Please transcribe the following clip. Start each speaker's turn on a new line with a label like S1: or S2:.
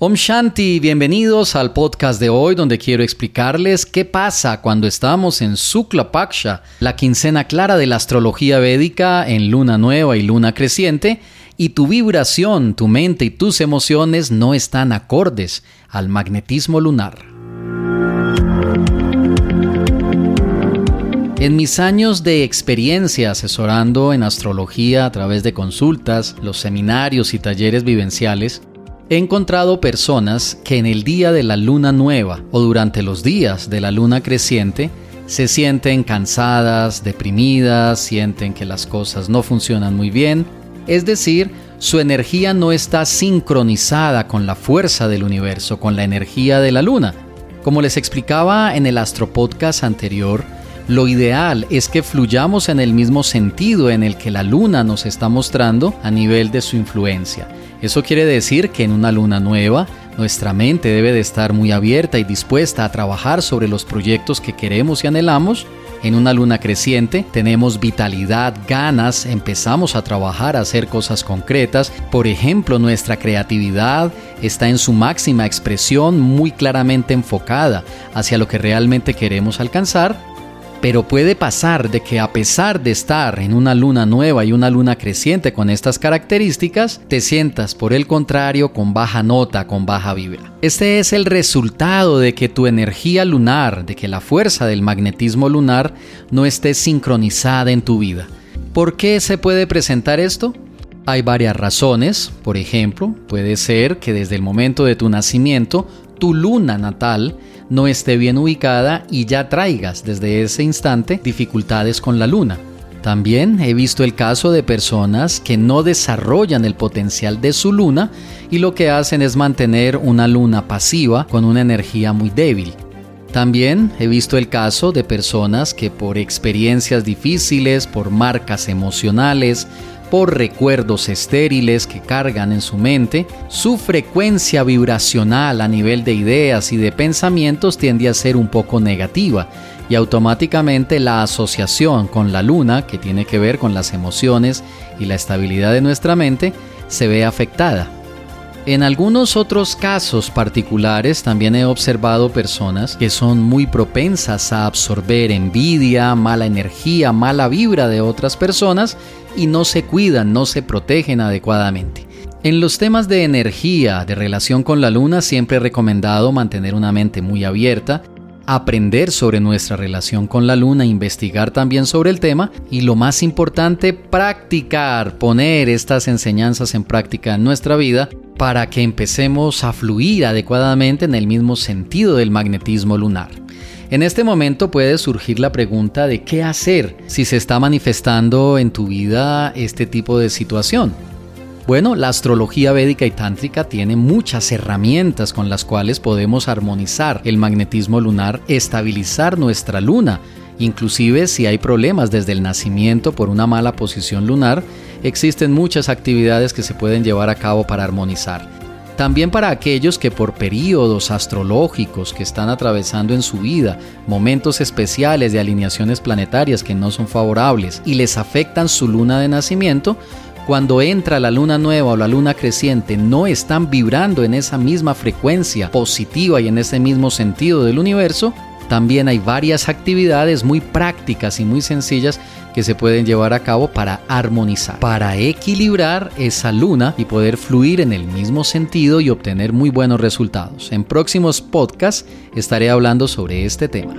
S1: Om Shanti, bienvenidos al podcast de hoy donde quiero explicarles qué pasa cuando estamos en Sukla Paksha, la quincena clara de la astrología védica en luna nueva y luna creciente, y tu vibración, tu mente y tus emociones no están acordes al magnetismo lunar. En mis años de experiencia asesorando en astrología a través de consultas, los seminarios y talleres vivenciales, He encontrado personas que en el día de la luna nueva o durante los días de la luna creciente se sienten cansadas, deprimidas, sienten que las cosas no funcionan muy bien, es decir, su energía no está sincronizada con la fuerza del universo, con la energía de la luna. Como les explicaba en el Astropodcast anterior, lo ideal es que fluyamos en el mismo sentido en el que la luna nos está mostrando a nivel de su influencia. Eso quiere decir que en una luna nueva, nuestra mente debe de estar muy abierta y dispuesta a trabajar sobre los proyectos que queremos y anhelamos. En una luna creciente tenemos vitalidad, ganas, empezamos a trabajar, a hacer cosas concretas. Por ejemplo, nuestra creatividad está en su máxima expresión muy claramente enfocada hacia lo que realmente queremos alcanzar pero puede pasar de que a pesar de estar en una luna nueva y una luna creciente con estas características, te sientas por el contrario con baja nota, con baja vibra. Este es el resultado de que tu energía lunar, de que la fuerza del magnetismo lunar no esté sincronizada en tu vida. ¿Por qué se puede presentar esto? Hay varias razones, por ejemplo, puede ser que desde el momento de tu nacimiento, tu luna natal no esté bien ubicada y ya traigas desde ese instante dificultades con la luna. También he visto el caso de personas que no desarrollan el potencial de su luna y lo que hacen es mantener una luna pasiva con una energía muy débil. También he visto el caso de personas que por experiencias difíciles, por marcas emocionales, por recuerdos estériles que cargan en su mente, su frecuencia vibracional a nivel de ideas y de pensamientos tiende a ser un poco negativa y automáticamente la asociación con la luna, que tiene que ver con las emociones y la estabilidad de nuestra mente, se ve afectada. En algunos otros casos particulares también he observado personas que son muy propensas a absorber envidia, mala energía, mala vibra de otras personas y no se cuidan, no se protegen adecuadamente. En los temas de energía, de relación con la luna, siempre he recomendado mantener una mente muy abierta, aprender sobre nuestra relación con la luna, investigar también sobre el tema y lo más importante, practicar, poner estas enseñanzas en práctica en nuestra vida para que empecemos a fluir adecuadamente en el mismo sentido del magnetismo lunar. En este momento puede surgir la pregunta de qué hacer si se está manifestando en tu vida este tipo de situación. Bueno, la astrología védica y tántrica tiene muchas herramientas con las cuales podemos armonizar el magnetismo lunar, estabilizar nuestra luna, inclusive si hay problemas desde el nacimiento por una mala posición lunar, existen muchas actividades que se pueden llevar a cabo para armonizar. También para aquellos que por periodos astrológicos que están atravesando en su vida momentos especiales de alineaciones planetarias que no son favorables y les afectan su luna de nacimiento, cuando entra la luna nueva o la luna creciente no están vibrando en esa misma frecuencia positiva y en ese mismo sentido del universo, también hay varias actividades muy prácticas y muy sencillas que se pueden llevar a cabo para armonizar, para equilibrar esa luna y poder fluir en el mismo sentido y obtener muy buenos resultados. En próximos podcasts estaré hablando sobre este tema.